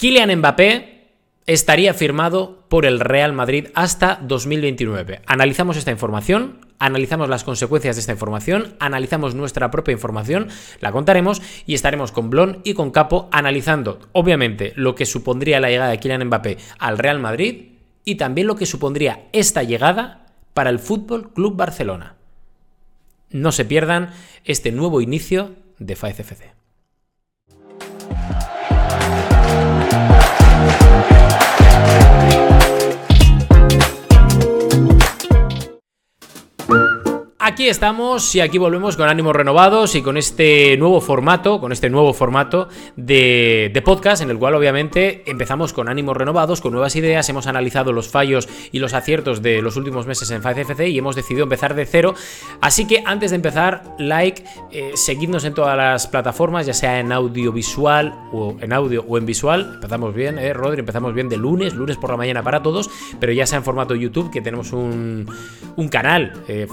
Kylian Mbappé estaría firmado por el Real Madrid hasta 2029. Analizamos esta información, analizamos las consecuencias de esta información, analizamos nuestra propia información, la contaremos y estaremos con Blon y con Capo analizando, obviamente, lo que supondría la llegada de Kylian Mbappé al Real Madrid y también lo que supondría esta llegada para el Fútbol Club Barcelona. No se pierdan este nuevo inicio de FAECFC. Aquí estamos y aquí volvemos con ánimos renovados y con este nuevo formato, con este nuevo formato de, podcast en el cual obviamente empezamos con ánimos renovados, con nuevas ideas, hemos analizado los fallos y los aciertos de los últimos meses en FACFC y hemos decidido empezar de cero. Así que antes de empezar, like, eh, seguidnos en todas las plataformas, ya sea en audiovisual o en audio o en visual. Empezamos bien, ¿eh, Rodri? Empezamos bien de lunes, lunes por la mañana para todos, pero ya sea en formato YouTube, que tenemos un, canal, eh,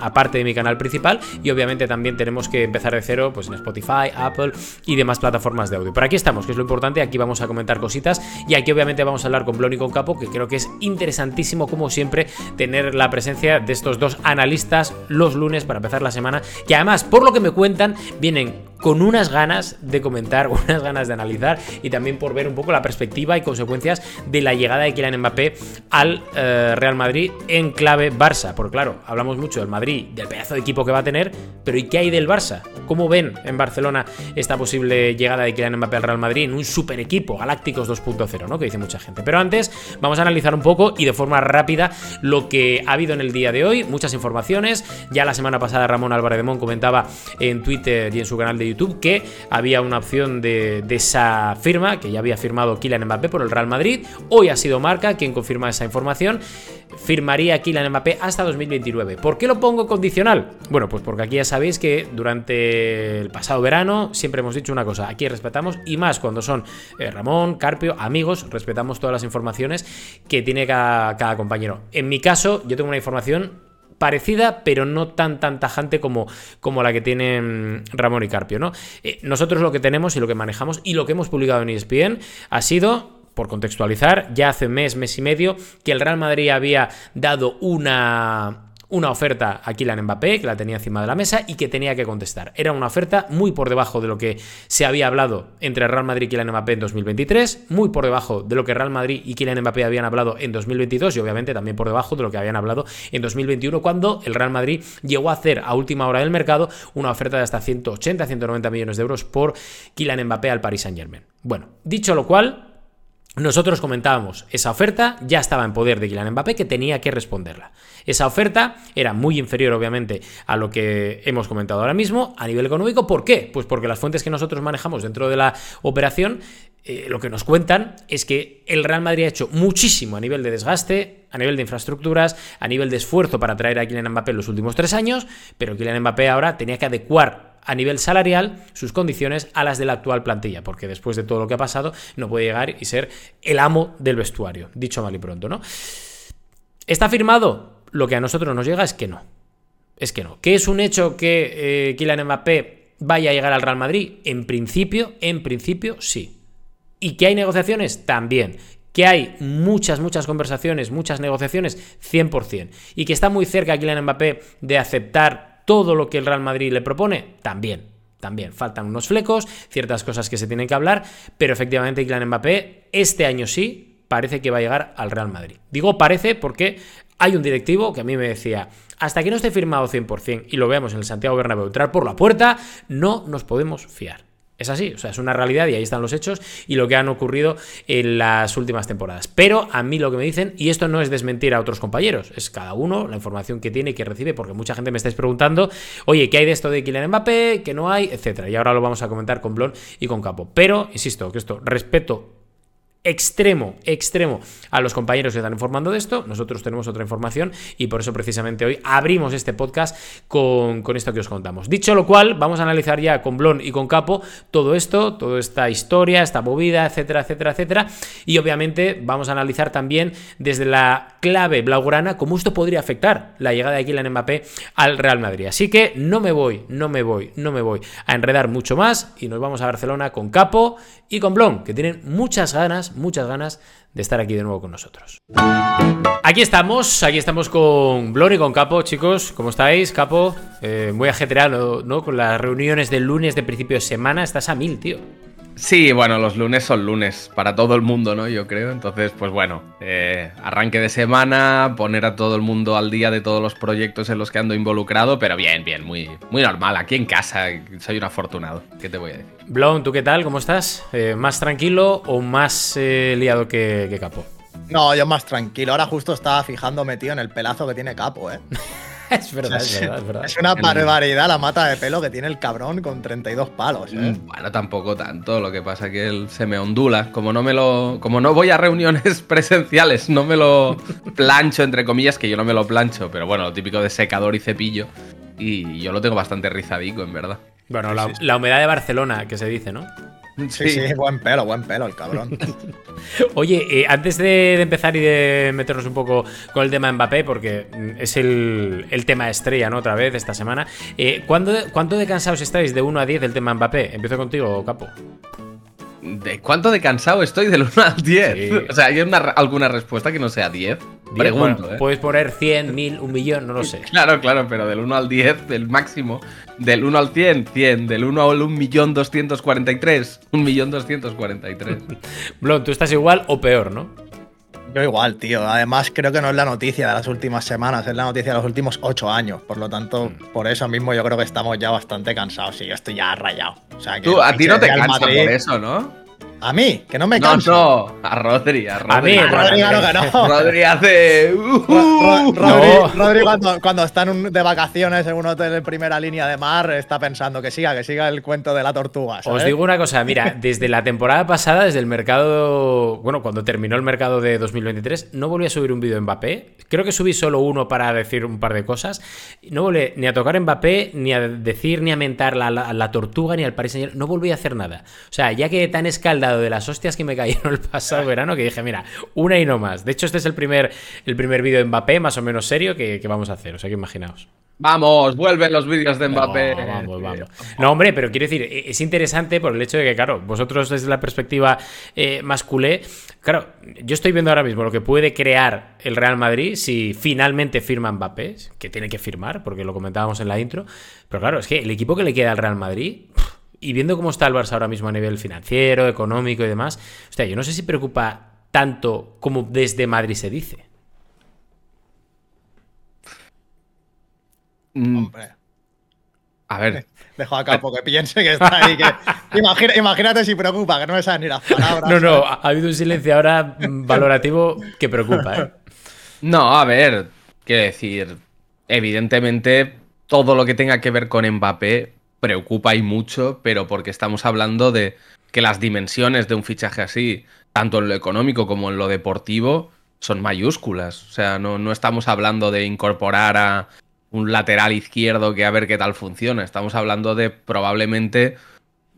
aparte de mi canal principal. Y obviamente también tenemos que empezar de cero pues en Spotify, Apple y demás plataformas de audio. Pero aquí estamos, que es lo importante. Aquí vamos a comentar cositas. Y aquí obviamente vamos a hablar con Blon y con Capo, que creo que es interesantísimo, como siempre, tener la presencia de estos dos analistas los lunes para empezar la semana. Que además, por lo que me cuentan, vienen con unas ganas de comentar, unas ganas de analizar y también por ver un poco la perspectiva y consecuencias de la llegada de Kylian Mbappé al eh, Real Madrid en clave Barça. Porque claro, hablamos mucho del Madrid, del pedazo de equipo que va a tener, pero ¿y qué hay del Barça? ¿Cómo ven en Barcelona esta posible llegada de Kylian Mbappé al Real Madrid en un super equipo, Galácticos 2.0, ¿no? Que dice mucha gente. Pero antes vamos a analizar un poco y de forma rápida lo que ha habido en el día de hoy, muchas informaciones. Ya la semana pasada Ramón Álvarez de Mon comentaba en Twitter y en su canal de YouTube que había una opción de, esa firma, que ya había firmado Kylian Mbappé por el Real Madrid. Hoy ha sido Marca quien confirma esa información. Firmaría Kylian Mbappé hasta 2029. ¿Por qué lo pongo condicional? Bueno, pues porque aquí ya sabéis que durante el pasado verano siempre hemos dicho una cosa, aquí respetamos y más cuando son eh, Ramón, Carpio, amigos, respetamos todas las informaciones que tiene cada, cada compañero. En mi caso, yo tengo una información parecida, pero no tan tan tajante como, como la que tienen Ramón y Carpio, ¿no? Eh, nosotros lo que tenemos y lo que manejamos y lo que hemos publicado en ESPN ha sido por contextualizar, ya hace mes, mes y medio, que el Real Madrid había dado una, una oferta a Kylian Mbappé, que la tenía encima de la mesa y que tenía que contestar. Era una oferta muy por debajo de lo que se había hablado entre Real Madrid y Kylian Mbappé en 2023, muy por debajo de lo que Real Madrid y Kylian Mbappé habían hablado en 2022 y obviamente también por debajo de lo que habían hablado en 2021 cuando el Real Madrid llegó a hacer a última hora del mercado una oferta de hasta 180-190 millones de euros por Kylian Mbappé al Paris Saint-Germain. Bueno, dicho lo cual, nosotros comentábamos, esa oferta ya estaba en poder de Kylian Mbappé que tenía que responderla. Esa oferta era muy inferior, obviamente, a lo que hemos comentado ahora mismo a nivel económico. ¿Por qué? Pues porque las fuentes que nosotros manejamos dentro de la operación eh, lo que nos cuentan es que el Real Madrid ha hecho muchísimo a nivel de desgaste, a nivel de infraestructuras, a nivel de esfuerzo para traer a Kylian Mbappé en los últimos tres años, pero Kylian Mbappé ahora tenía que adecuar a nivel salarial sus condiciones a las de la actual plantilla, porque después de todo lo que ha pasado no puede llegar y ser el amo del vestuario, dicho mal y pronto, ¿no? ¿Está firmado? Lo que a nosotros nos llega es que no. Es que no. ¿Que es un hecho que eh, Kylian Mbappé vaya a llegar al Real Madrid? En principio, en principio sí. ¿Y que hay negociaciones? También. Que hay muchas, muchas conversaciones, muchas negociaciones, 100%. Y que está muy cerca Kylian Mbappé de aceptar todo lo que el Real Madrid le propone, también. También faltan unos flecos, ciertas cosas que se tienen que hablar, pero efectivamente Kylian Mbappé este año sí parece que va a llegar al Real Madrid. Digo parece porque hay un directivo que a mí me decía, hasta que no esté firmado 100% y lo veamos en el Santiago Bernabéu entrar por la puerta, no nos podemos fiar. Es así, o sea, es una realidad y ahí están los hechos y lo que han ocurrido en las últimas temporadas. Pero a mí lo que me dicen, y esto no es desmentir a otros compañeros, es cada uno la información que tiene y que recibe, porque mucha gente me estáis preguntando, oye, ¿qué hay de esto de Kylian Mbappé? ¿Qué no hay? Etcétera. Y ahora lo vamos a comentar con Blon y con Capo. Pero, insisto, que esto, respeto extremo, extremo a los compañeros que están informando de esto. Nosotros tenemos otra información y por eso precisamente hoy abrimos este podcast con, esto que os contamos. Dicho lo cual, vamos a analizar ya con Blon y con Capo todo esto, toda esta historia, esta movida, etcétera, etcétera, etcétera. Y obviamente vamos a analizar también desde la clave blaugrana cómo esto podría afectar la llegada de Kylian Mbappé al Real Madrid. Así que no me voy, no me voy, no me voy a enredar mucho más y nos vamos a Barcelona con Capo y con Blon, que tienen muchas ganas muchas ganas de estar aquí de nuevo con nosotros. Aquí estamos, aquí estamos con Blor y con Capo, chicos. ¿Cómo estáis, Capo? Eh, muy ajetreado, ¿no? Con las reuniones del lunes de principio de semana. Estás a mil, tío. Sí, bueno, los lunes son lunes para todo el mundo, ¿no? Yo creo. Entonces, pues bueno, eh, arranque de semana, poner a todo el mundo al día de todos los proyectos en los que ando involucrado, pero bien, bien, muy, muy normal. Aquí en casa soy un afortunado. ¿Qué te voy a decir? Blon, ¿tú qué tal? ¿Cómo estás? Eh, ¿Más tranquilo o más eh, liado que, que Capo? No, yo más tranquilo. Ahora justo estaba fijando metido en el pelazo que tiene Capo, ¿eh? es, verdad, es verdad, es verdad, es una barbaridad la mata de pelo que tiene el cabrón con 32 palos. ¿eh? Mm, bueno, tampoco tanto. Lo que pasa es que él se me ondula. Como no me lo. Como no voy a reuniones presenciales, no me lo plancho, entre comillas, que yo no me lo plancho. Pero bueno, lo típico de secador y cepillo. Y yo lo tengo bastante rizadico, en verdad. Bueno, la, la humedad de Barcelona, que se dice, ¿no? Sí, sí, buen pelo, buen pelo el cabrón. Oye, eh, antes de, empezar y de meternos un poco con el tema Mbappé, porque mm, es el, tema estrella, ¿no? Otra vez esta semana. Eh, ¿Cuánto de cansados estáis de 1 a 10 del tema Mbappé? Empiezo contigo, Capo. ¿De cuánto de cansado estoy del 1 al 10? O sea, ¿hay alguna respuesta que no sea 10? Pregunto, ¿eh? Puedes poner 100, 1000, un millón, no lo sé. Claro, claro, pero del 1 al 10, del máximo. Del 1 al 100, 100. Del 1 al 1 millón 243, 1 millón 243. Blon, tú estás igual o peor, ¿no? Yo igual, tío. Además, creo que no es la noticia de las últimas semanas, es la noticia de los últimos ocho años. Por lo tanto, mm. por eso mismo yo creo que estamos ya bastante cansados y yo estoy ya rayado. O sea, que Tú, a ti no te cansas por eso, ¿no? A mí, que no me canso. No, no, a Rodri, a Rodri. A mí, Rodri, que no. Rodri hace. Uh, Rodri, cuando, está de vacaciones en un hotel de primera línea de mar, está pensando que siga, que siga el cuento de la tortuga. Os digo una cosa, mira, desde la temporada pasada, desde el mercado. Bueno, cuando terminó el mercado de 2023, no volví a subir un vídeo en Mbappé. Creo que subí solo uno para decir un par de cosas. No volví ni a tocar Mbappé, ni a decir, ni a mentar la, la, tortuga, ni al Paris Saint No volví a hacer nada. O sea, ya que tan de las hostias que me cayeron el pasado verano que dije, mira, una y no más. De hecho, este es el primer, el primer vídeo de Mbappé, más o menos serio, que, vamos a hacer. O sea que imaginaos. Vamos, vuelven los vídeos de Mbappé. No, vamos, vamos. No, hombre, pero quiero decir, e-, es interesante por el hecho de que, claro, vosotros desde la perspectiva eh, más culé, claro, yo estoy viendo ahora mismo lo que puede crear el Real Madrid si finalmente firma Mbappé, que tiene que firmar, porque lo comentábamos en la intro. Pero claro, es que el equipo que le queda al Real Madrid. Y viendo cómo está el Barça ahora mismo a nivel financiero, económico y demás, hostia, yo no sé si preocupa tanto como desde Madrid se dice. Mm. Hombre. A ver. Dejo a Capo que piense que está ahí. imagínate si preocupa, que no me saben ni las palabras. No, no, ha, habido un silencio ahora valorativo que preocupa, ¿eh? No, a ver, quiero decir, evidentemente todo lo que tenga que ver con Mbappé preocupa y mucho, pero porque estamos hablando de que las dimensiones de un fichaje así, tanto en lo económico como en lo deportivo, son mayúsculas. O sea, no, no estamos hablando de incorporar a un lateral izquierdo que a ver qué tal funciona. Estamos hablando de probablemente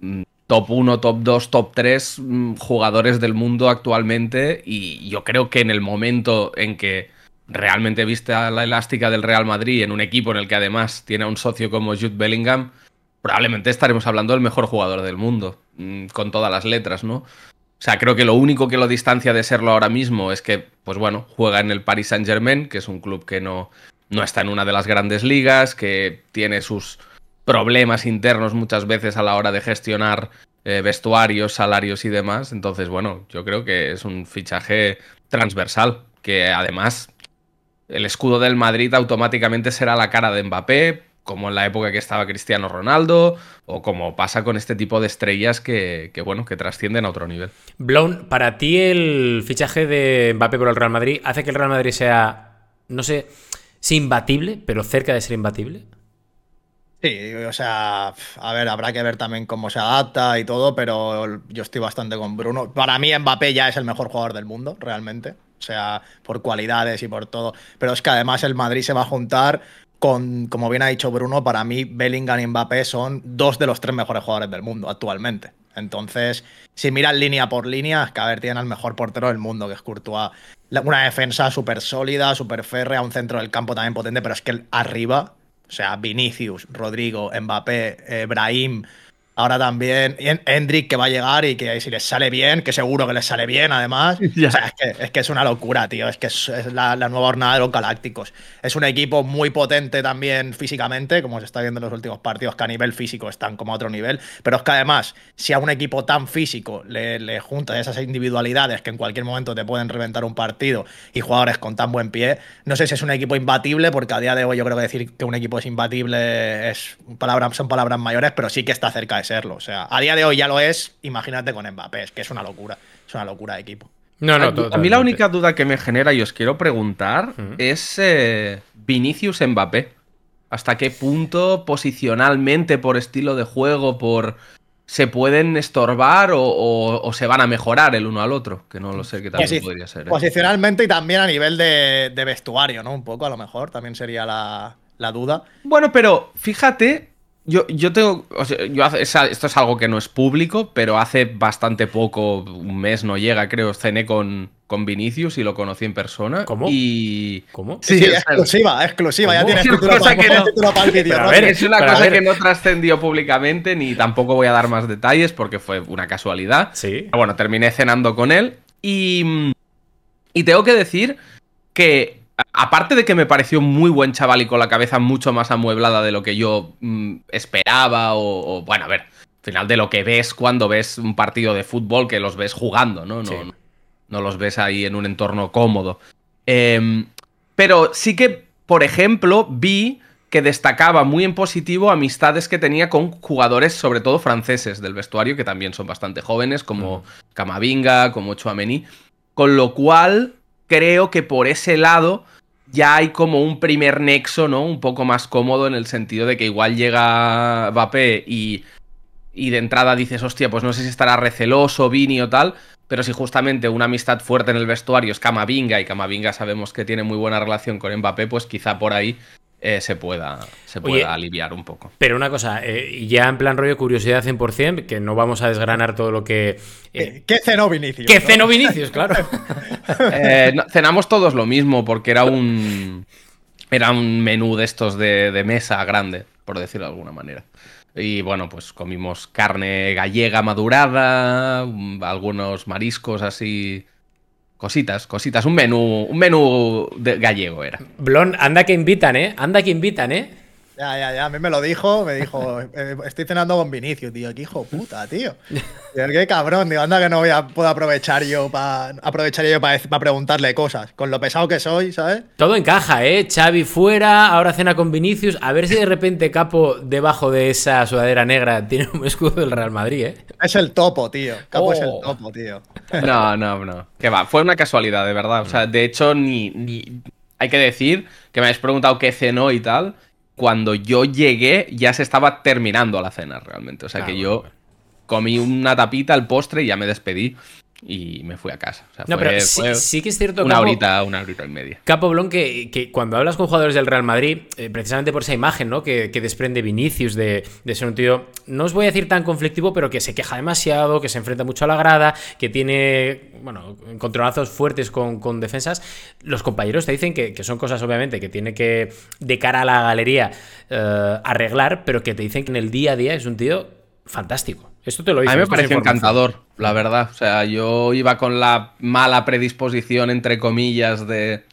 mm, top 1, top 2, top 3 mm, jugadores del mundo actualmente y yo creo que en el momento en que realmente viste a la elástica del Real Madrid en un equipo en el que además tiene a un socio como Jude Bellingham, probablemente estaremos hablando del mejor jugador del mundo, mm, con todas las letras, ¿no? O sea, creo que lo único que lo distancia de serlo ahora mismo es que, pues bueno, juega en el Paris Saint Germain, que es un club que no, no está en una de las grandes ligas, que tiene sus problemas internos muchas veces a la hora de gestionar eh, vestuarios, salarios y demás. Entonces, bueno, yo creo que es un fichaje transversal, que además el escudo del Madrid automáticamente será la cara de Mbappé, como en la época que estaba Cristiano Ronaldo, o como pasa con este tipo de estrellas que, bueno, que trascienden a otro nivel. Blown, para ti el fichaje de Mbappé por el Real Madrid hace que el Real Madrid sea, no sé, si imbatible, pero cerca de ser imbatible. Sí, o sea, a ver, habrá que ver también cómo se adapta y todo, pero yo estoy bastante con Bruno. Para mí Mbappé ya es el mejor jugador del mundo, realmente. O sea, por cualidades y por todo. Pero es que además el Madrid se va a juntar con, como bien ha dicho Bruno, para mí Bellingham y Mbappé son dos de los tres mejores jugadores del mundo actualmente. Entonces, si miras línea por línea, es que a ver, tienen al mejor portero del mundo, que es Courtois. Una defensa súper sólida, súper férrea, un centro del campo también potente, pero es que arriba o sea, Vinicius, Rodrigo, Mbappé, eh, Brahim, Ahora también Hendrik que va a llegar y que si les sale bien, que seguro que les sale bien además. O sea, es, que, es, una locura, tío. Es que es, la, nueva jornada de los Galácticos. Es un equipo muy potente también físicamente, como se está viendo en los últimos partidos, que a nivel físico están como a otro nivel. Pero es que además, si a un equipo tan físico le, le juntas esas individualidades que en cualquier momento te pueden reventar un partido y jugadores con tan buen pie, no sé si es un equipo imbatible, porque a día de hoy yo creo que decir que un equipo es imbatible es palabras, son palabras mayores, pero sí que está cerca de serlo. O sea, a día de hoy ya lo es, imagínate con Mbappé, es que es una locura. Es una locura de equipo. No, no, a, a mí la única duda que me genera y os quiero preguntar es eh, Vinicius Mbappé. ¿Hasta qué punto posicionalmente, por estilo de juego, por se pueden estorbar o, se van a mejorar el uno al otro? Que no lo sé, que también podría ser. ¿eh? Posicionalmente y también a nivel de, vestuario, ¿no? Un poco, a lo mejor, también sería la, la duda. Bueno, pero fíjate yo, yo tengo. yo esto es algo que no es público, pero hace bastante poco, un mes no llega, creo, cené con, con Vinicius y lo conocí en persona. ¿Cómo? Y. ¿Cómo? Sí, exclusiva, exclusiva. Ya tienes título, para, el vídeo. es una cosa que no trascendió públicamente, ni tampoco voy a dar más detalles porque fue una casualidad. Sí. Pero bueno, terminé cenando con él y. Y tengo que decir que aparte de que me pareció muy buen chaval y con la cabeza mucho más amueblada de lo que yo mm, esperaba, o, bueno, a ver, al final de lo que ves cuando ves un partido de fútbol, que los ves jugando, ¿no? No, no los ves ahí en un entorno cómodo. Em, pero sí que, por ejemplo, vi que destacaba muy en positivo amistades que tenía con jugadores, sobre todo franceses del vestuario, que también son bastante jóvenes, como Camavinga, como Chouameni. Con lo cual, creo que por ese lado ya hay como un primer nexo, ¿no? Un poco más cómodo en el sentido de que igual llega Mbappé y, y de entrada dices, hostia, pues no sé si estará receloso, Vini o tal, pero si justamente una amistad fuerte en el vestuario es Camavinga y Camavinga sabemos que tiene muy buena relación con Mbappé, pues quizá por ahí eh, se pueda, se pueda aliviar un poco. Pero una cosa, eh, ya en plan rollo curiosidad 100%, que no vamos a desgranar todo lo que... Eh, ¿Qué cenó Vinicius? ¿Qué cenó Vinicius? Claro. cenamos todos lo mismo, porque era un... Era un menú de estos de, de mesa grande, por decirlo de alguna manera. Y bueno, pues comimos carne gallega madurada, algunos mariscos así Cositas, cositas, un menú, un menú de gallego era. Blon, anda que invitan, ¿eh? Anda que invitan, ¿eh? Ya, ya, ya. A mí me lo dijo, me dijo, eh, estoy cenando con Vinicius, tío. Qué hijo puta, tío. qué cabrón, digo, anda que no voy a, puedo aprovechar yo para aprovechar yo para preguntarle cosas. Con lo pesado que soy, ¿sabes? Todo encaja, ¿eh? Xavi fuera, ahora cena con Vinicius. A ver si de repente Capo, debajo de esa sudadera negra, tiene un escudo del Real Madrid, ¿eh? Es el topo, tío. Capo es el oh. topo, tío. No, no, no. Que va, fue una casualidad, de verdad. O sea, de hecho, ni, ni... Hay que decir que me habéis preguntado qué cenó y tal cuando yo llegué ya se estaba terminando la cena realmente. O sea que yo comí una tapita al postre y ya me despedí y me fui a casa. no, pero sí, que es cierto una horita, una horita y media. Capo Blon, que, cuando hablas con jugadores del Real Madrid, eh, precisamente por esa imagen ¿no? que, desprende Vinicius de, ser un tío, no os voy a decir tan conflictivo, pero que se queja demasiado, que se enfrenta mucho a la grada, que tiene, bueno, encontronazos fuertes con, defensas, los compañeros te dicen que, son cosas, obviamente, que tiene que, de cara a la galería, eh, arreglar, pero que te dicen que en el día a día es un tío fantástico. Esto te lo A mí me pareció encantador, la verdad. O sea, yo iba con la mala predisposición, entre comillas, de,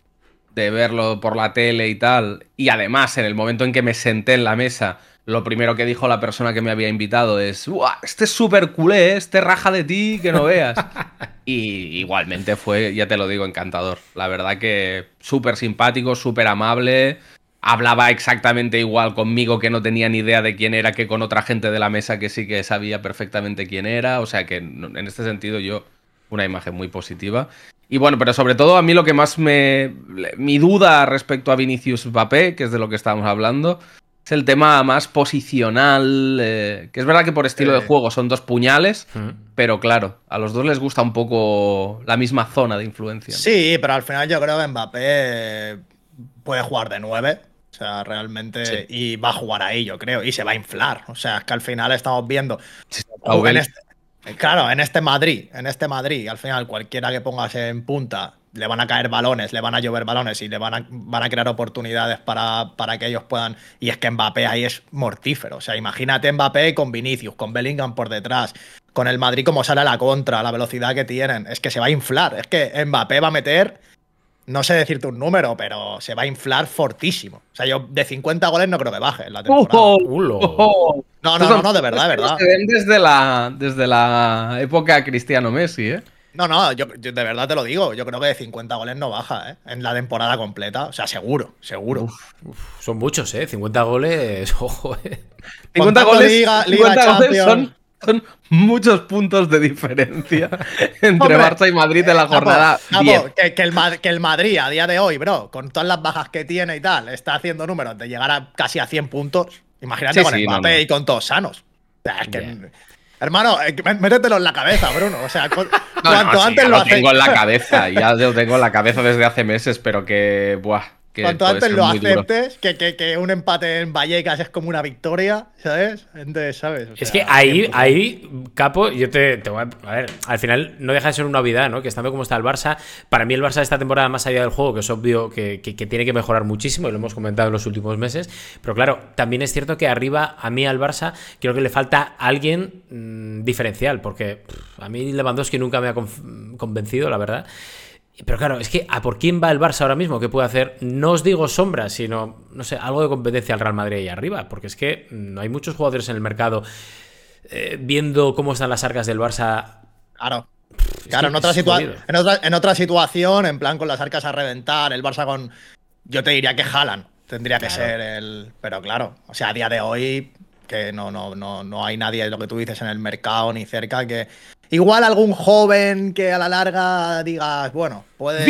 de verlo por la tele y tal. Y además, en el momento en que me senté en la mesa, lo primero que dijo la persona que me había invitado es: Este es súper culé, este raja de ti, que no veas. y igualmente fue, ya te lo digo, encantador. La verdad que súper simpático, súper amable hablaba exactamente igual conmigo que no tenía ni idea de quién era que con otra gente de la mesa que sí que sabía perfectamente quién era. O sea que en este sentido yo una imagen muy positiva. Y bueno, pero sobre todo a mí lo que más me... Mi duda respecto a Vinicius Mbappé, que es de lo que estábamos hablando, Es el tema más posicional, eh, que es verdad que por estilo de juego son dos puñales, Mm. pero claro, a los dos les gusta un poco la misma zona de influencia. ¿no? Sí, pero al final yo creo que Mbappé puede jugar de 9. O sea, realmente. Sí. Y va a jugar ahí, yo creo. Y se va a inflar. O sea, es que al final estamos viendo. Sí, en Aubel. este- claro, en este Madrid, en este Madrid, al final, cualquiera que pongas en punta, le van a caer balones, le van a llover balones y le van a, van a crear oportunidades para, para que ellos puedan. Y es que Mbappé ahí es mortífero. O sea, imagínate Mbappé con Vinicius, con Bellingham por detrás, con el Madrid como sale a la contra, la velocidad que tienen. Es que se va a inflar. Es que Mbappé va a meter. No sé decirte un número, pero se va a inflar fortísimo. O sea, yo de 50 goles no creo que baje en la temporada. No, no, no, no, de verdad, de verdad. Se ven desde la, desde la época Cristiano Messi, ¿eh? No, no, yo, yo de verdad te lo digo. Yo creo que de 50 goles no baja, ¿eh? En la temporada completa. O sea, seguro, seguro. Son muchos, ¿eh? 50 goles, ojo, ¿eh? 50 Contando goles, Liga- Liga 50 goles son, Champions. Son muchos puntos de diferencia entre Hombre, Barça y Madrid en la Capo, jornada Capo, 10. que, que el, que el Madrid a día de hoy, bro, con todas las bajas que tiene y tal, está haciendo números de llegar a casi a 100 puntos. Imagínate Sí, con sí, no, Mbappé no. y con todos sanos. O sea, es que. Hermano, eh, métetelo en la cabeza, Bruno. O sea, cu- No, cuanto no, sí, antes ya lo tengo en la cabeza, ya lo tengo en la cabeza desde hace meses, pero que, buah, que Cuanto antes lo aceptes, que, que- que un empate en Vallecas es como una victoria, ¿sabes? Entonces, ¿sabes? O Es que ahí, 100%. ahí, Capo, yo te, te voy a. A ver, al final no deja de ser una novedad, ¿no? Que estando como está el Barça, para mí el Barça de esta temporada, más allá del juego, que es obvio que, que- que tiene que mejorar muchísimo, y lo hemos comentado en los últimos meses, pero claro, también es cierto que arriba, a mí al Barça, creo que le falta alguien mm, diferencial, porque pff, a mí Lewandowski nunca me ha convencido, la verdad. Pero claro, es que ¿a por quién va el Barça ahora mismo? ¿Qué puede hacer? No os digo sombra, sino, no sé, algo de competencia al Real Madrid ahí arriba. Porque es que no hay muchos jugadores en el mercado eh, viendo cómo están las arcas del Barça. Claro. Es Claro, en otra, es situa- jodido. en, otra, en otra situación, en plan con las arcas a reventar, el Barça con. Yo te diría que Haaland tendría que ser el. Pero claro, o sea, a día de hoy, que no, no, no, no hay nadie, lo que tú dices, en el mercado ni cerca, que. Igual algún joven que a la larga digas, bueno, puede.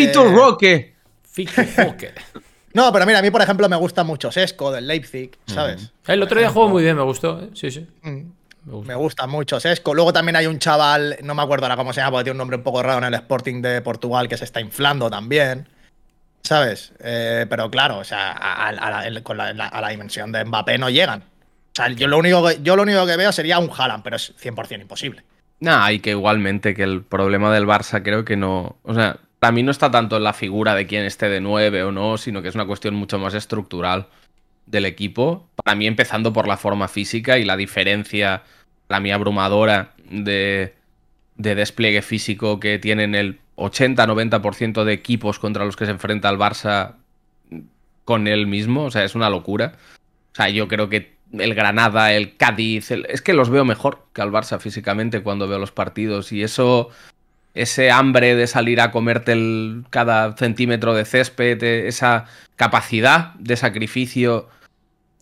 Vitor Roque. No, pero mira, a mí, por ejemplo, me gusta mucho Sesco del Leipzig, ¿sabes? El otro día jugó muy bien, me gustó. ¿eh? Sí, sí. Mm. Me gusta mucho Sesco. Luego también hay un chaval, no me acuerdo ahora cómo se llama, porque tiene un nombre un poco raro en el Sporting de Portugal que se está inflando también. ¿Sabes? Eh, pero claro, o sea, a, a- a la, el- con la, la- a la dimensión de Mbappé no llegan. O sea, yo lo único que, yo lo único que veo sería un Haaland, pero es 100% imposible. Nah, y que igualmente que el problema del Barça creo que no. O sea, para mí no está tanto en la figura de quién esté de 9 o no, sino que es una cuestión mucho más estructural del equipo. Para mí, empezando por la forma física y la diferencia, para mí, abrumadora de, de despliegue físico que tienen el 80-90% de equipos contra los que se enfrenta el Barça con él mismo. O sea, es una locura. O sea, yo creo que el Granada, el Cádiz, el- es que los veo mejor que al Barça físicamente cuando veo los partidos. Y eso, ese hambre de salir a comerte el- cada centímetro de césped, eh, esa capacidad de sacrificio,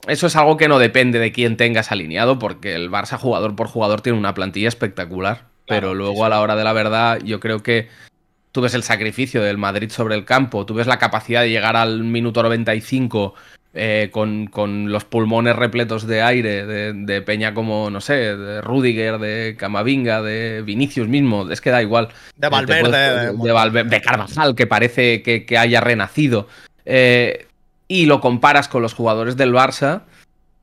eso es algo que no depende de quién tengas alineado, porque el Barça jugador por jugador tiene una plantilla espectacular. pero sí, luego sí. a la hora de la verdad, yo creo que tú ves el sacrificio del Madrid sobre el campo, tú ves la capacidad de llegar al minuto 95 eh, con, con los pulmones repletos de aire, de, de Peña como, no sé, de Rudiger, de Camavinga, de Vinicius mismo, es que da igual. De Eh, Valverde. puedes- de- de, Valverde, de Carvajal, que parece que, que haya renacido. Eh, y lo comparas con los jugadores del Barça,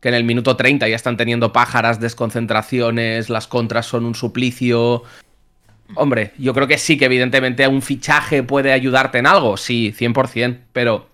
que en el minuto 30 ya están teniendo pájaras, desconcentraciones, las contras son un suplicio. Hombre, yo creo que sí, que evidentemente un fichaje puede ayudarte en algo, sí, 100%, pero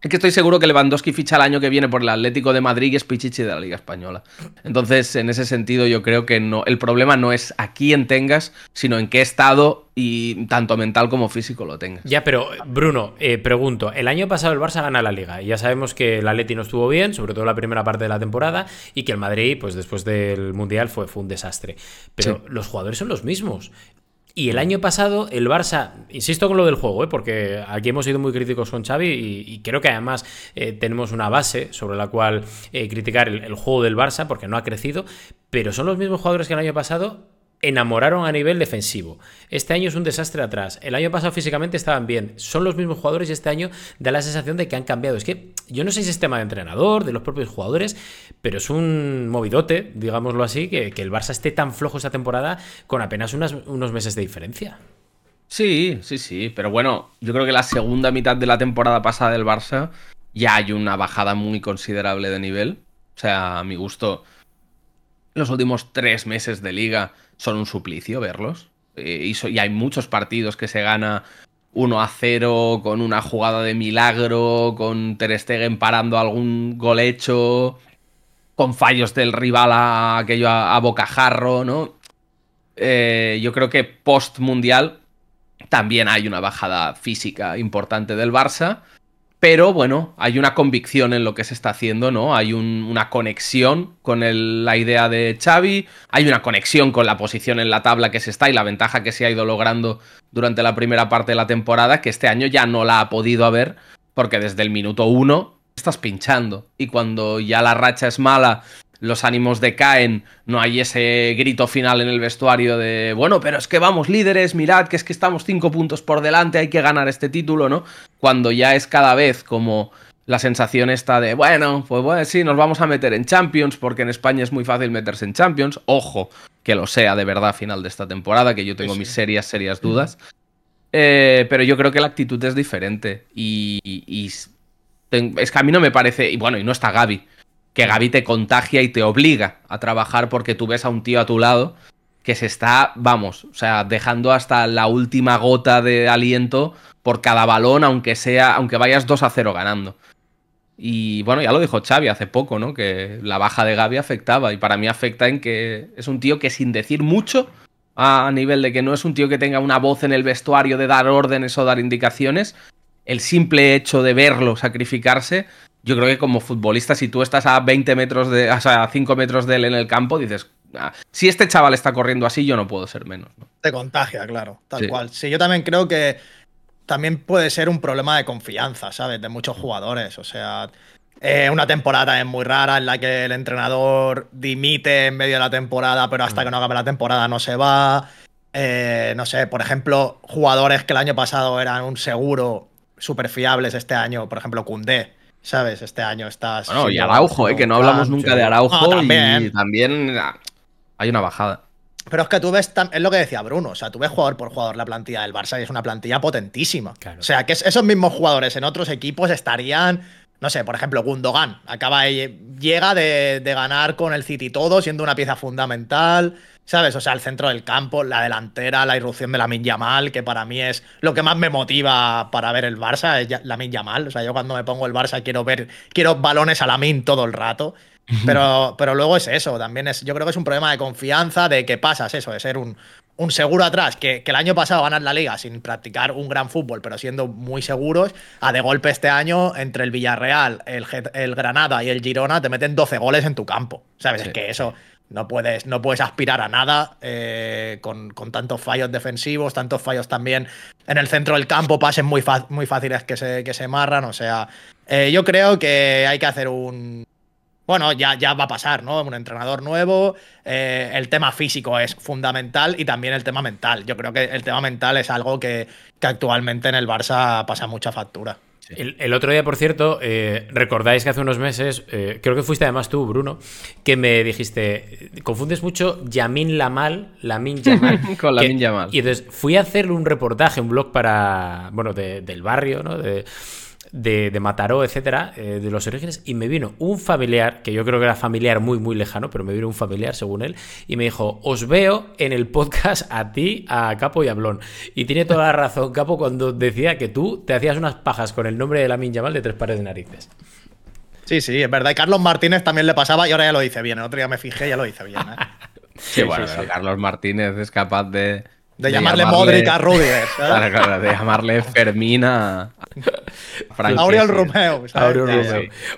es que estoy seguro que Lewandowski ficha el año que viene por el Atlético de Madrid y es Pichichi de la Liga Española. Entonces, en ese sentido, yo creo que no, el problema no es a quién tengas, sino en qué estado y tanto mental como físico lo tengas. Ya, pero Bruno, eh, pregunto, el año pasado el Barça gana la Liga y ya sabemos que el Atleti no estuvo bien, sobre todo la primera parte de la temporada, y que el Madrid, pues después del Mundial fue, fue un desastre. Pero Sí. los jugadores son los mismos. Y el año pasado el Barça, insisto con lo del juego, ¿eh? porque aquí hemos sido muy críticos con Xavi y, creo que además eh, tenemos una base sobre la cual eh, criticar el, el juego del Barça porque no ha crecido, pero son los mismos jugadores que el año pasado enamoraron a nivel defensivo. Este año es un desastre atrás. El año pasado físicamente estaban bien. Son los mismos jugadores y este año da la sensación de que han cambiado. Es que yo no sé si es tema de entrenador, de los propios jugadores, pero es un movidote, digámoslo así, que, el Barça esté tan flojo esta temporada con apenas unos meses de diferencia. Sí, sí, sí. Pero bueno, yo creo que la segunda mitad de la temporada pasada del Barça ya hay una bajada muy considerable de nivel. O sea, a mi gusto, los últimos tres meses de liga son un suplicio verlos. Eh, y, hay muchos partidos que se gana 1 a 0 con una jugada de milagro, con Ter Stegen parando algún gol hecho, con fallos del rival a aquello a, bocajarro, ¿no? Eh, yo creo que post mundial también hay una bajada física importante del Barça. Pero bueno, hay una convicción en lo que se está haciendo, ¿no? Hay una conexión con la idea de Xavi, hay una conexión con la posición en la tabla que se está y la ventaja que se ha ido logrando durante la primera parte de la temporada, que este año ya no la ha podido haber, porque desde el minuto uno estás pinchando. Y cuando ya la racha es mala los ánimos decaen, no hay ese grito final en el vestuario de, bueno, pero es que vamos líderes, mirad que es que estamos cinco puntos por delante, hay que ganar este título, ¿no? Cuando ya es cada vez como la sensación está de, bueno, pues bueno, sí, nos vamos a meter en Champions, porque en España es muy fácil meterse en Champions, ojo, que lo sea de verdad a final de esta temporada, que yo tengo mis serias, serias dudas. Eh, pero yo creo que la actitud es diferente y, y es que a mí no me parece, y bueno, y no está Gaby que Gaby te contagia y te obliga a trabajar porque tú ves a un tío a tu lado que se está, vamos, o sea, dejando hasta la última gota de aliento por cada balón, aunque sea, aunque vayas 2 a 0 ganando. Y bueno, ya lo dijo Xavi hace poco, ¿no? Que la baja de Gaby afectaba. Y para mí afecta en que es un tío que sin decir mucho, a nivel de que no es un tío que tenga una voz en el vestuario de dar órdenes o dar indicaciones, el simple hecho de verlo sacrificarse yo creo que como futbolista, si tú estás a 20 metros de, o sea, a 5 metros de él en el campo, dices, ah, si este chaval está corriendo así, yo no puedo ser menos. Te contagia, claro, tal cual. Sí, yo también creo que también puede ser un problema de confianza, ¿sabes? De muchos jugadores. O sea, eh, una temporada es muy rara en la que el entrenador dimite en medio de la temporada, pero hasta mm. que no acabe la temporada no se va. Eh, no sé, por ejemplo, jugadores que el año pasado eran un seguro súper fiables este año, por ejemplo, Cundé ¿sabes? Este año estás. Bueno, y Araujo, ¿eh? que no hablamos nunca de Araujo también. y también ah, hay una bajada. Pero es que tú ves, es lo que decía Bruno, o sea, tú ves jugador por jugador la plantilla del Barça y es una plantilla potentísima. O sea, que esos mismos jugadores en otros equipos estarían, no sé, por ejemplo, Gundogan, acaba llega de, de ganar con el City todo, siendo una pieza fundamental. ¿Sabes? O sea, el centro del campo, la delantera, la irrupción de la Yamal, que para mí es lo que más me motiva para ver el Barça, es la Yamal. O sea, yo cuando me pongo el Barça quiero ver, quiero balones a la Min todo el rato. Pero, pero luego es eso, también es, yo creo que es un problema de confianza, de que pasas eso, de ser un, un seguro atrás, que, el año pasado ganas la liga sin practicar un gran fútbol, pero siendo muy seguros, a de golpe este año, entre el Villarreal, el, el Granada y el Girona, te meten 12 goles en tu campo. ¿Sabes? Es que eso, no puedes, no puedes aspirar a nada eh, con, tantos fallos defensivos, tantos fallos también en el centro del campo, pases muy, muy fáciles que se, que se marran. O sea, eh, yo creo que hay que hacer un. Bueno, ya, ya va a pasar, ¿no? Un entrenador nuevo. Eh, el tema físico es fundamental y también el tema mental. Yo creo que el tema mental es algo que, que actualmente en el Barça pasa mucha factura. El, otro día, por cierto, eh, recordáis que hace unos meses, eh, creo que fuiste además tú, Bruno, que me dijiste, confundes mucho Yamin Lamal, Lamin Yamal. Con Lamin Yamal. Y entonces fui a hacerle un reportaje, un blog para, bueno, del barrio, ¿no? De, de, Mataró, etcétera, eh, de los orígenes, y me vino un familiar, que yo creo que era familiar muy, muy lejano, pero me vino un familiar, según él, y me dijo: Os veo en el podcast a ti, a Capo y a Blon. Y tiene toda la razón, Capo, cuando decía que tú te hacías unas pajas con el nombre de la Yamal de tres pares de narices. Sí, sí, es verdad. Y Carlos Martínez también le pasaba y ahora ya lo dice bien. El otro día me fijé y ya lo dice bien. ¿eh? sí, bueno, Carlos Martínez es capaz de de, llamarle, Modric a Rudiger. Claro, claro, de llamarle Fermina. Auriel Romeo.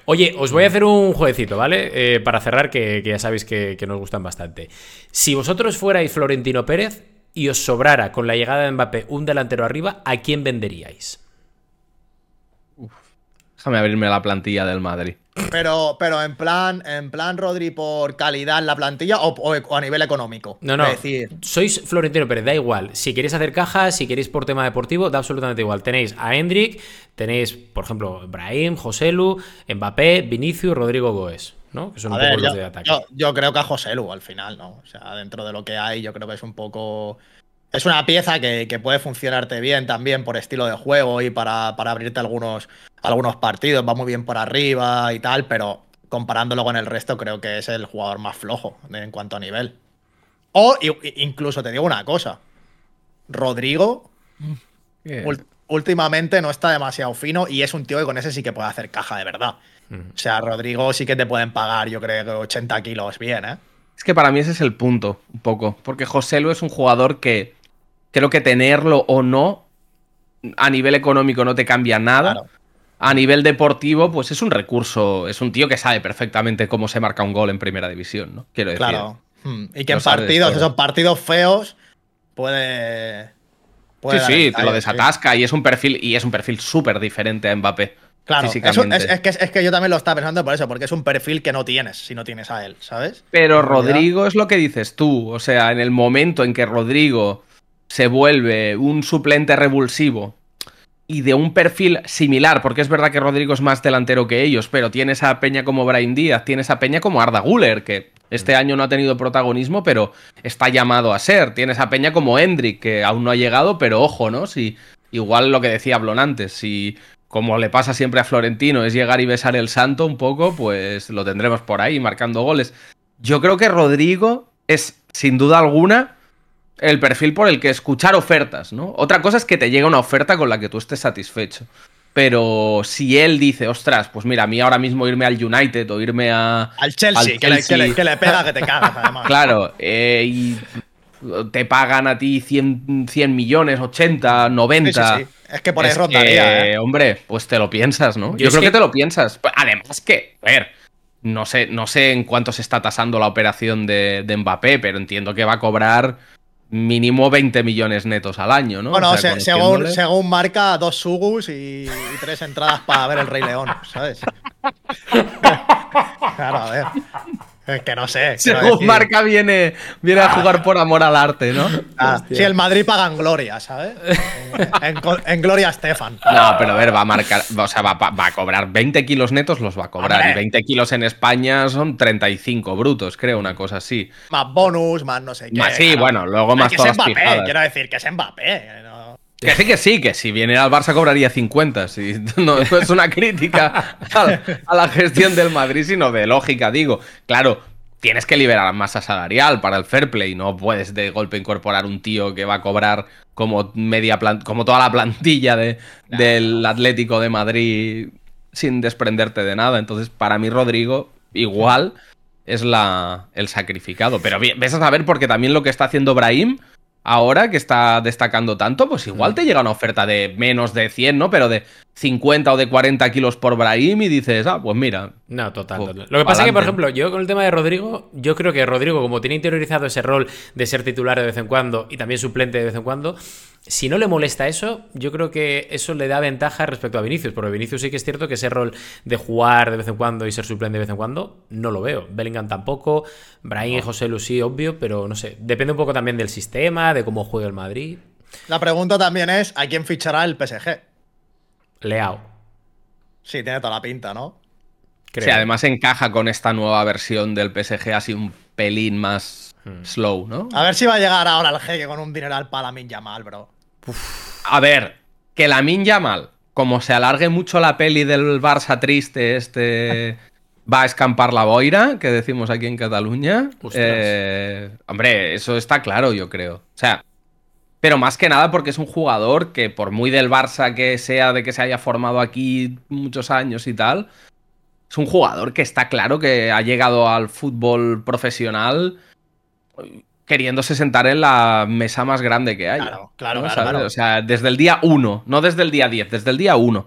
Oye, os voy a hacer un jueguecito, ¿vale? Eh, para cerrar, que, ya sabéis que, nos gustan bastante. Si vosotros fuerais Florentino Pérez y os sobrara con la llegada de Mbappé un delantero arriba, ¿a quién venderíais? Déjame abrirme la plantilla del Madrid. Pero, pero en plan, en plan Rodri por calidad en la plantilla o, o- o a nivel económico. No, no. Es decir, Sois Florentino Pérez, da igual. Si queréis hacer cajas, si queréis por tema deportivo, da absolutamente igual. Tenéis a Hendrik, tenéis, por ejemplo, Brahim, Joselu, Mbappé, Vinicius, Rodrigo Goes, ¿no? Que son a un ver, poco los yo, de ataque. yo- yo creo que a José Lu al final, ¿no? O sea, dentro de lo que hay, yo creo que es un poco. Es una pieza que, que puede funcionarte bien también por estilo de juego y para, para abrirte algunos, algunos partidos. Va muy bien por arriba y tal, pero comparándolo con el resto, creo que es el jugador más flojo en cuanto a nivel. O incluso te digo una cosa. Rodrigo ul- últimamente no está demasiado fino y es un tío que con ese sí que puede hacer caja de verdad. O sea, Rodrigo sí que te pueden pagar, yo creo que 80 kilos bien, ¿eh? Es que para mí ese es el punto, un poco. Porque José Lu es un jugador que creo que tenerlo o no, a nivel económico no te cambia nada. Claro. A nivel deportivo, pues es un recurso. Es un tío que sabe perfectamente cómo se marca un gol en primera división, ¿no? Quiero decir. Claro. Hmm. Y que en partidos, esos partidos feos, puede. puede Sí, sí, te lo desatasca y es un perfil y es un perfil súper diferente a Mbappé. Claro, es, un- físicamente. es- es que, es que yo también lo estaba pensando por eso, porque es un perfil que no tienes si no tienes a él, ¿sabes? Pero Rodrigo es lo que dices tú. O sea, en el momento en que Rodrigo se vuelve un suplente revulsivo y de un perfil similar, porque es verdad que Rodrigo es más delantero que ellos, pero tiene esa peña como Brian Díaz, tiene esa peña como Arda Guller, que este año no ha tenido protagonismo, pero está llamado a ser. Tiene esa peña como Hendrik, que aún no ha llegado, pero ojo, ¿no? Si igual lo que decía Blon antes, si como le pasa siempre a Florentino es llegar y besar el santo un poco, pues lo tendremos por ahí marcando goles. Yo creo que Rodrigo es, sin duda alguna, el perfil por el que escuchar ofertas, ¿no? Otra cosa es que te llegue una oferta con la que tú estés satisfecho. Pero si él dice, ostras, pues mira, a mí ahora mismo irme al United o irme a. Al Chelsea, Al que, le, que Chelsea. le- que le pega que te cagas, además. Claro, eh, y te pagan a ti 100, 100 millones, 80, Sí, 90. sí, sí. Es que por ahí Es rondaría, que, ¿eh? Hombre, pues te lo piensas, ¿no? Yo creo que- que... te lo piensas. Además que, a ver, no sé, no sé en cuánto se está tasando la operación de, de Mbappé, pero entiendo que va a cobrar mínimo 20 millones netos al año, ¿no? Bueno, O sea, se- según, según marca, dos sugus y, y tres entradas para ver el Rey León, ¿sabes? claro, a ver. Es que no sé. Según decir. Marca viene, viene a jugar por amor al arte, ¿no? Ah, si el Madrid paga en Gloria, ¿sabes? En, en- en Gloria Estefan. No, pero a ver, va a marcar, o sea, va, va- a cobrar 20 kilos netos, los va a cobrar. Hombre. Y 20 kilos en España son 35 brutos, creo, una cosa así. Más bonus, más no sé qué. Más, sí, claro. bueno, luego más que todas es Mbappé, pijadas. quiero decir, que es Mbappé. Que sí, que sí, que si viene al Barça cobraría 50. sí. No, no es una crítica a, a la gestión del Madrid, sino de lógica, digo. Claro, tienes que liberar masa salarial para el fair play. No puedes de golpe incorporar un tío que va a cobrar como media como toda la plantilla de, del Atlético de Madrid sin desprenderte de nada. Entonces, para mí, Rodrigo, igual es la, el sacrificado. Pero ves a saber porque también lo que está haciendo Brahim ahora que está destacando tanto, pues igual te llega una oferta de menos de 100, ¿no? Pero de 50 o de 40 kilos por Brahim y dices, ah, pues mira. No, total, Pues, total. Lo que pasa es que, por ejemplo, yo con el tema de Rodrigo, yo creo que Rodrigo, como tiene interiorizado ese rol de ser titular de vez en cuando y también suplente de vez en cuando, si no le molesta eso, yo creo que eso le da ventaja respecto a Vinicius, porque Vinicius sí que es cierto que ese rol de jugar de vez en cuando y ser suplente de vez en cuando, no lo veo. Bellingham tampoco, Brahim y José Lu sí, obvio, pero no sé, depende un poco también del sistema, de cómo juega el Madrid. La pregunta también es: ¿a quién fichará el PSG? Leao, Sí, tiene toda la pinta, ¿no? creo. Sí, además encaja con esta nueva versión del PSG así un pelín más Hmm. slow, ¿no? A ver si va a llegar ahora el jeque con un dineral para la Min mal, bro. A ver, que la Min mal, como se alargue mucho la peli del Barça triste, este va a escampar la boira, que decimos aquí en Cataluña. Eh, hombre, eso está claro, yo creo. O sea, pero más que nada porque es un jugador que por muy del Barça que sea, de que se haya formado aquí muchos años y tal, es un jugador que está claro que ha llegado al fútbol profesional queriéndose sentar en la mesa más grande que hay. Claro, claro, ¿no? claro. O sea, desde el día 1, no desde el día 10, desde el día 1.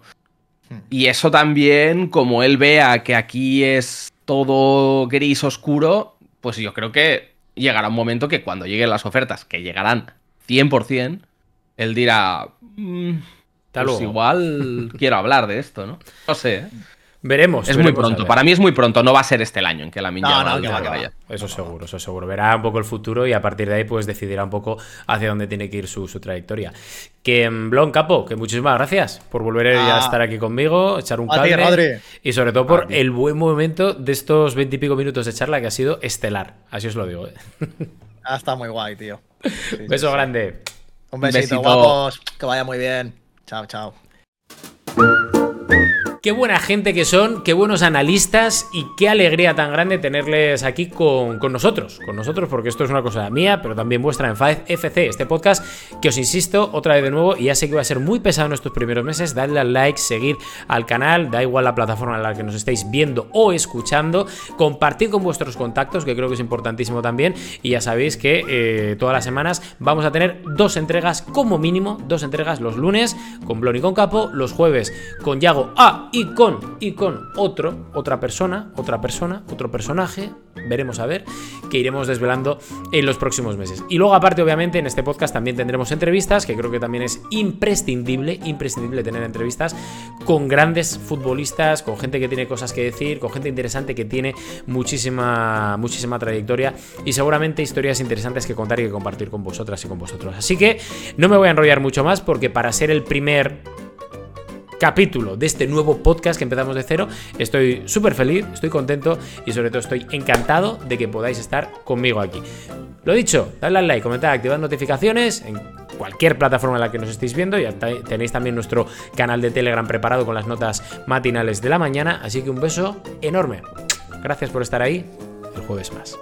Hmm. Y eso también, como él vea que aquí es todo gris oscuro, pues yo creo que llegará un momento que cuando lleguen las ofertas, que llegarán 100%, él dirá, "Mm, pues igual quiero hablar de esto, ¿no? No sé, ¿eh? Veremos. Es muy pronto. Para mí es muy pronto. No va a ser este el año en que la no, no, vaya. Eso seguro, eso seguro. Verá un poco el futuro y a partir de ahí pues decidirá un poco hacia dónde tiene que ir su, trayectoria. Que mm, Blon Capo, que muchísimas gracias por volver a estar aquí conmigo, echar un cable y sobre todo por el buen momento de estos veintipico minutos de charla que ha sido estelar. Así os lo digo. ¿eh? Ah, está muy guay, tío. Beso grande. Un besito, guapos. Que vaya muy bien. Chao, chao. Qué buena gente que son, qué buenos analistas y qué alegría tan grande tenerles aquí con, nosotros, con nosotros, porque esto es una cosa mía, pero también vuestra en Five FC, este podcast que os insisto otra vez de nuevo, y ya sé que va a ser muy pesado en estos primeros meses, dadle al like, seguir al canal, da igual la plataforma en la que nos estéis viendo o escuchando, compartid con vuestros contactos, que creo que es importantísimo también, y ya sabéis que eh, todas las semanas vamos a tener dos entregas como mínimo, dos entregas los lunes con Blon y con Capo, los jueves con Yago A y con, y con otro, otra persona, otra persona, otro personaje, veremos a ver, que iremos desvelando en los próximos meses. Y luego aparte, obviamente, en este podcast también tendremos entrevistas, que creo que también es imprescindible, imprescindible tener entrevistas con grandes futbolistas, con gente que tiene cosas que decir, con gente interesante que tiene muchísima, muchísima trayectoria y seguramente historias interesantes que contar y que compartir con vosotras y con vosotros. Así que no me voy a enrollar mucho más porque para ser el primer capítulo de este nuevo podcast que empezamos de cero. Estoy súper feliz, estoy contento y sobre todo estoy encantado de que podáis estar conmigo aquí. Lo dicho, dadle al like, comentad, activad notificaciones en cualquier plataforma en la que nos estéis viendo. Ya tenéis también nuestro canal de Telegram preparado con las notas matinales de la mañana. Así que un beso enorme. Gracias por estar ahí. El jueves más.